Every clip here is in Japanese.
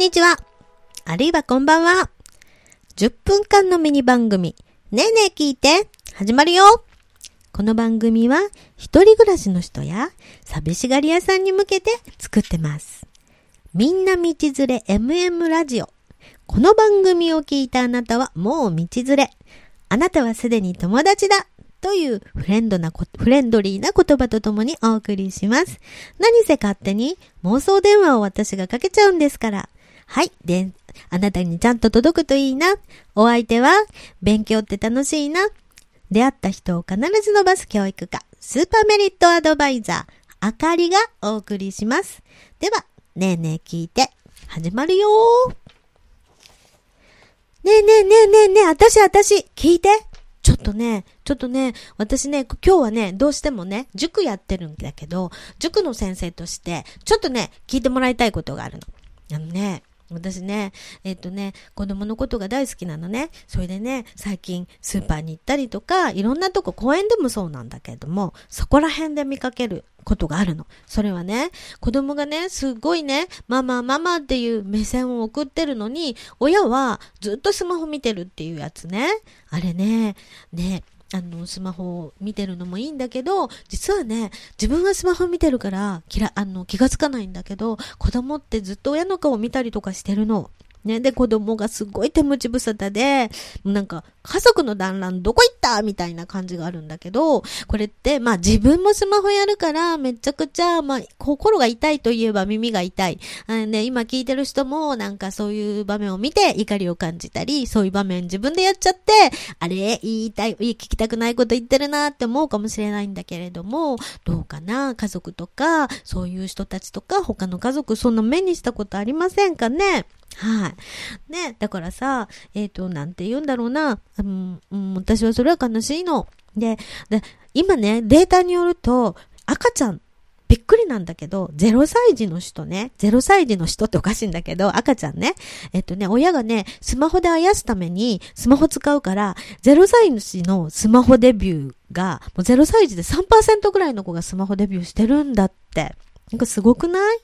こんにちは。あるいはこんばんは。10分間のミニ番組、ねえねえ聞いて、始まるよ。この番組は、一人暮らしの人や、寂しがり屋さんに向けて作ってます。みんな道連れ MM ラジオ。この番組を聞いたあなたはもう道連れ。あなたはすでに友達だ。というフレンドな、フレンドリーな言葉とともにお送りします。何せ勝手に妄想電話を私がかけちゃうんですから。はい。で、あなたにちゃんと届くといいな。お相手は、勉強って楽しいな。出会った人を必ず伸ばす教育家、スーパーメリットアドバイザー、あかりがお送りします。では、ねえねえ聞いて、始まるよ。ねえねえねえねえねえ、あたしあたし、聞いて。ちょっとね、ちょっとね、私ね、今日はね、どうしてもね、塾やってるんだけど、塾の先生として、ちょっとね、聞いてもらいたいことがあるの。あのね、私ね、えっとね、子供のことが大好きなのね。それでね、最近スーパーに行ったりとか、いろんなとこ、公園でもそうなんだけれども、そこら辺で見かけることがあるの。それはね、子供がね、すっごいね、ママ、ママっていう目線を送ってるのに、親はずっとスマホ見てるっていうやつね。あれね、ね、あの、スマホを見てるのもいいんだけど、実はね、自分がスマホ見てるから、きら、あの、気がつかないんだけど、子供ってずっと親の顔を見たりとかしてるの。ね、で、子供がすごい手持ち無沙汰で、なんか、家族の団らんどこ行ったみたいな感じがあるんだけど、これって、まあ自分もスマホやるから、めちゃくちゃ、まあ、心が痛いといえば耳が痛い。あのね、今聞いてる人も、なんかそういう場面を見て怒りを感じたり、そういう場面自分でやっちゃって、あれ、言いたい、聞きたくないこと言ってるなって思うかもしれないんだけれども、どうかな？家族とか、そういう人たちとか、他の家族、そんな目にしたことありませんかね？はい。ね、だからさ、えっ、と、なんて言うんだろうな、うん、うん、私はそれは悲しいの。で、で、今ね、データによると、赤ちゃん、びっくりなんだけど、0歳児の人ね、0歳児の人っておかしいんだけど、赤ちゃんね、えっとね、親がね、スマホであやすために、スマホ使うから、0歳児のスマホデビューが、もう0歳児で3%ぐらいの子がスマホデビューしてるんだって。なんかすごくない？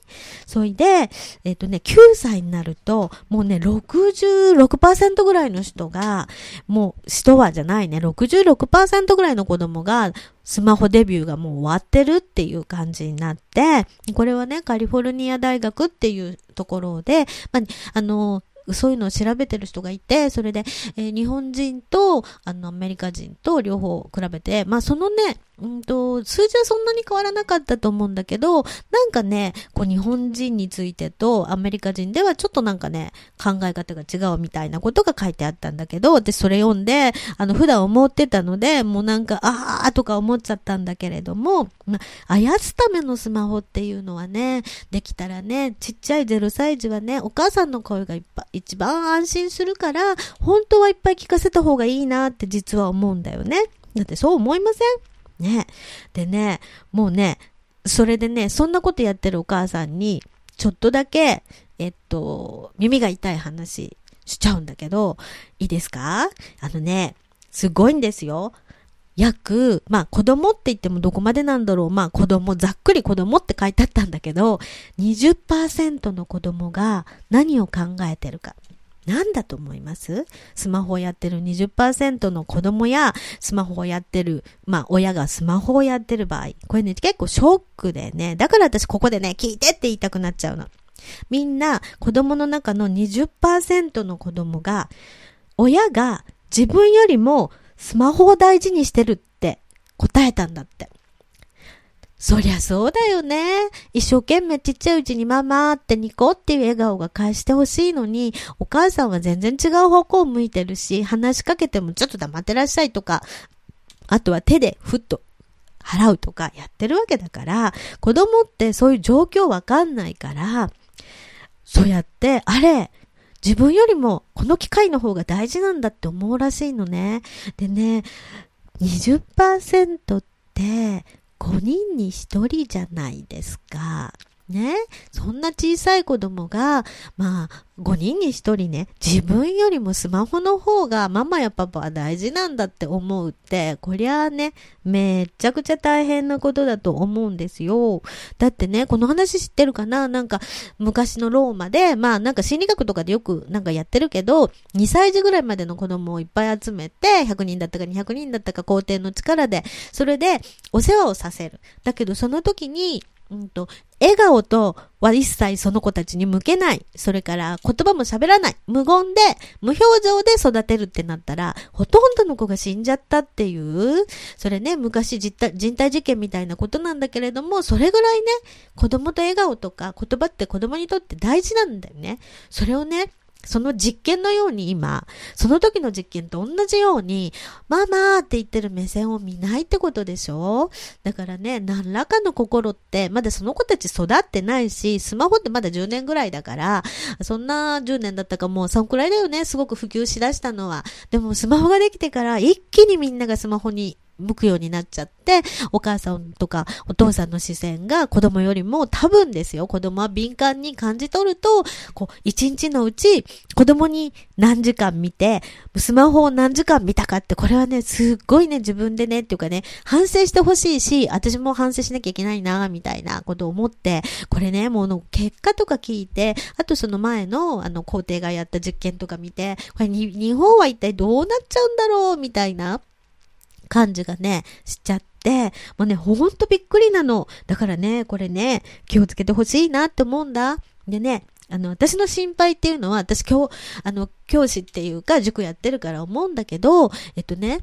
それで、えっ、とね、9歳になると、もうね、66%ぐらいの人が、もう、人はじゃないね、66%ぐらいの子供が、スマホデビューがもう終わってるっていう感じになって、これはね、カリフォルニア大学っていうところで、まあ、あの、そういうのを調べてる人がいて、それで、えー日本人と、あの、アメリカ人と両方比べて、まあ、そのね、うんと、数字はそんなに変わらなかったと思うんだけど、なんかね、こう、日本人についてとアメリカ人ではちょっとなんかね、考え方が違うみたいなことが書いてあったんだけど、で、それ読んで、あの、普段思ってたので、もうなんか、あーとか思っちゃったんだけれども、まあ、あやすためのスマホっていうのはね、できたらね、ちっちゃい0歳児はね、お母さんの声がいっぱい、一番安心するから、本当はいっぱい聞かせた方がいいなって実は思うんだよね。だってそう思いません？ね。でね、もうね、それでね、そんなことやってるお母さんに、ちょっとだけ、えっと、耳が痛い話しちゃうんだけど、いいですか？あのね、すごいんですよ。約、まあ子供って言ってもどこまでなんだろう。まあ子供、ざっくり子供って書いてあったんだけど、20%の子供が何を考えてるか。なんだと思います？スマホをやってる20%の子供やスマホをやってる、まあ親がスマホをやってる場合。これね結構ショックでね。だから私ここでね、聞いてって言いたくなっちゃうの。みんな子供の中の20%の子供が親が自分よりもスマホを大事にしてるって答えたんだって。そりゃそうだよね。一生懸命ちっちゃいうちにママってニコっていう笑顔が返してほしいのに、お母さんは全然違う方向を向いてるし、話しかけてもちょっと黙ってらっしゃいとか、あとは手でふっと払うとかやってるわけだから、子供ってそういう状況わかんないから、そうやって、あれ、自分よりもこの機会の方が大事なんだって思うらしいのね。でね、20%って5人に1人じゃないですか。ね。そんな小さい子供が、まあ、5人に1人ね、自分よりもスマホの方がママやパパは大事なんだって思うって、こりゃあね、めっちゃくちゃ大変なことだと思うんですよ。だってね、この話知ってるかな？なんか、昔のローマで、まあなんか心理学とかでよくなんかやってるけど、2歳児ぐらいまでの子供をいっぱい集めて、100人だったか200人だったか皇帝の力で、それでお世話をさせる。だけどその時に、うんと、笑顔とは一切その子たちに向けない。それから言葉も喋らない。無言で、無表情で育てるってなったら、ほとんどの子が死んじゃったっていう、それね、昔人体人体事件みたいなことなんだけれども、それぐらいね、子供と笑顔とか言葉って子供にとって大事なんだよね。それをね、その実験のように今、その時の実験と同じように、ママって言ってる目線を見ないってことでしょ？だからね、何らかの心って、まだその子たち育ってないし、スマホってまだ10年ぐらいだから、そんな10年だったかもうそんくらいだよね、すごく普及しだしたのは。でもスマホができてから一気にみんながスマホに向くようになっちゃって、お母さんとかお父さんの視線が子供よりも多分ですよ、子供は敏感に感じ取ると、こう、一日のうち子供に何時間見て、スマホを何時間見たかって、これはね、すっごいね、自分でね、っていうかね、反省してほしいし、私も反省しなきゃいけないな、みたいなことを思って、これね、もうの結果とか聞いて、あとその前の、あの、皇帝がやった実験とか見て、これに、日本は一体どうなっちゃうんだろう、みたいな。感じがね、しちゃって、もうね、ほんとびっくりなの。だからね、これね、気をつけてほしいなって思うんだ。でね、あの、私の心配っていうのは、私今日、あの、教師っていうか、塾やってるから思うんだけど、えっとね、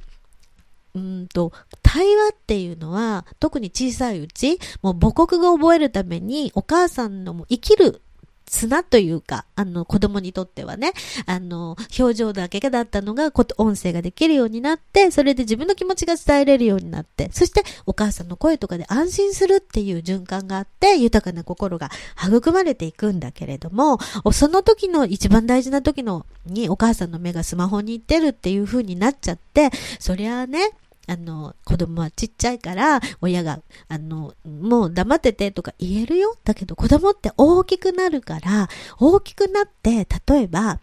うんと、対話っていうのは、特に小さいうち、もう母国語を覚えるために、お母さんのも生きる砂というか、あの、子供にとってはね、あの、表情だけがだったのが、音声ができるようになって、それで自分の気持ちが伝えれるようになって、そしてお母さんの声とかで安心するっていう循環があって、豊かな心が育まれていくんだけれども、その時の一番大事な時のにお母さんの目がスマホに行ってるっていう風になっちゃって、そりゃあね、あの、子供はちっちゃいから、親が、あの、もう黙っててとか言えるよ。だけど子供って大きくなるから、大きくなって、例えば、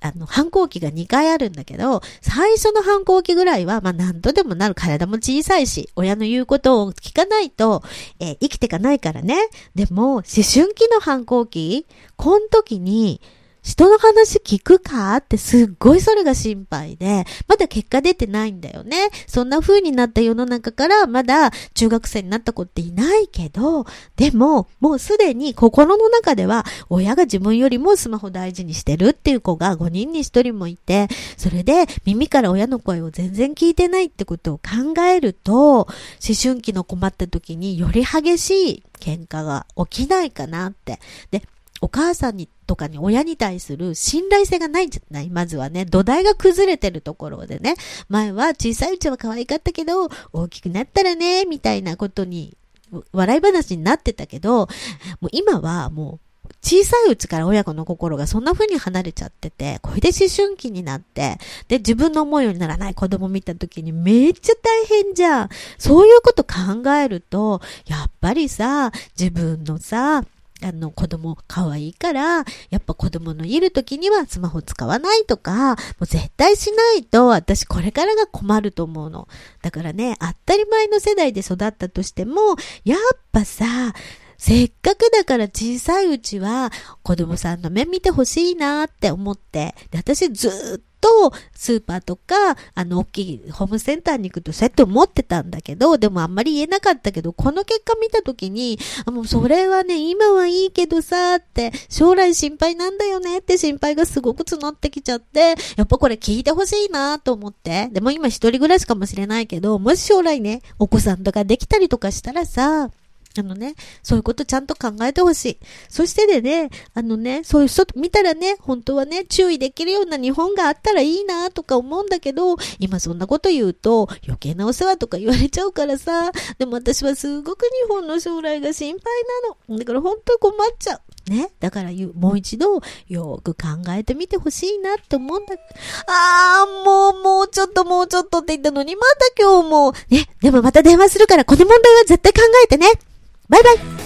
あの、反抗期が2回あるんだけど、最初の反抗期ぐらいは、まあ何度でもなる体も小さいし、親の言うことを聞かないと、えー、生きていかないからね。でも、思春期の反抗期、この時に、人の話聞くか？ってすっごいそれが心配で、まだ結果出てないんだよね。そんな風になった世の中からまだ中学生になった子っていないけど、でももうすでに心の中では親が自分よりもスマホ大事にしてるっていう子が5人に1人もいて、それで耳から親の声を全然聞いてないってことを考えると、思春期の困った時により激しい喧嘩が起きないかなって。で、お母さんにとかに親に対する信頼性がないんじゃない？まずはね、土台が崩れてるところでね、前は小さいうちは可愛かったけど、大きくなったらね、みたいなことに、笑い話になってたけど、もう今はもう、小さいうちから親子の心がそんな風に離れちゃってて、これで思春期になって、で、自分の思うようにならない。子供見た時にめっちゃ大変じゃん。そういうこと考えると、やっぱりさ、自分のさ、あの、子供可愛いから、やっぱ子供のいる時にはスマホ使わないとか、もう絶対しないと、私これからが困ると思うの。だからね、当たり前の世代で育ったとしても、やっぱさ、せっかくだから小さいうちは子供さんの目見てほしいなって思って、で、私ずっと、スーパーとか、あの、大きいホームセンターに行くとそうやって思ってたんだけど、でもあんまり言えなかったけど、この結果見たときに、あ、もうそれはね、今はいいけどさ、って、将来心配なんだよねって心配がすごく募ってきちゃって、やっぱこれ聞いてほしいなと思って。でも今一人暮らしかもしれないけど、もし将来ね、お子さんとかできたりとかしたらさ、あのね、そういうことちゃんと考えてほしい。そしてでね、あのね、そういう人見たらね、本当はね、注意できるような日本があったらいいなとか思うんだけど、今そんなこと言うと余計なお世話とか言われちゃうからさ、でも私はすごく日本の将来が心配なの。だから本当困っちゃう。ね？だからもう一度よく考えてみてほしいなって思うんだ。あー、もう、もうちょっともうちょっとって言ったのに、また今日も。ね？でもまた電話するから、この問題は絶対考えてね。バイバイ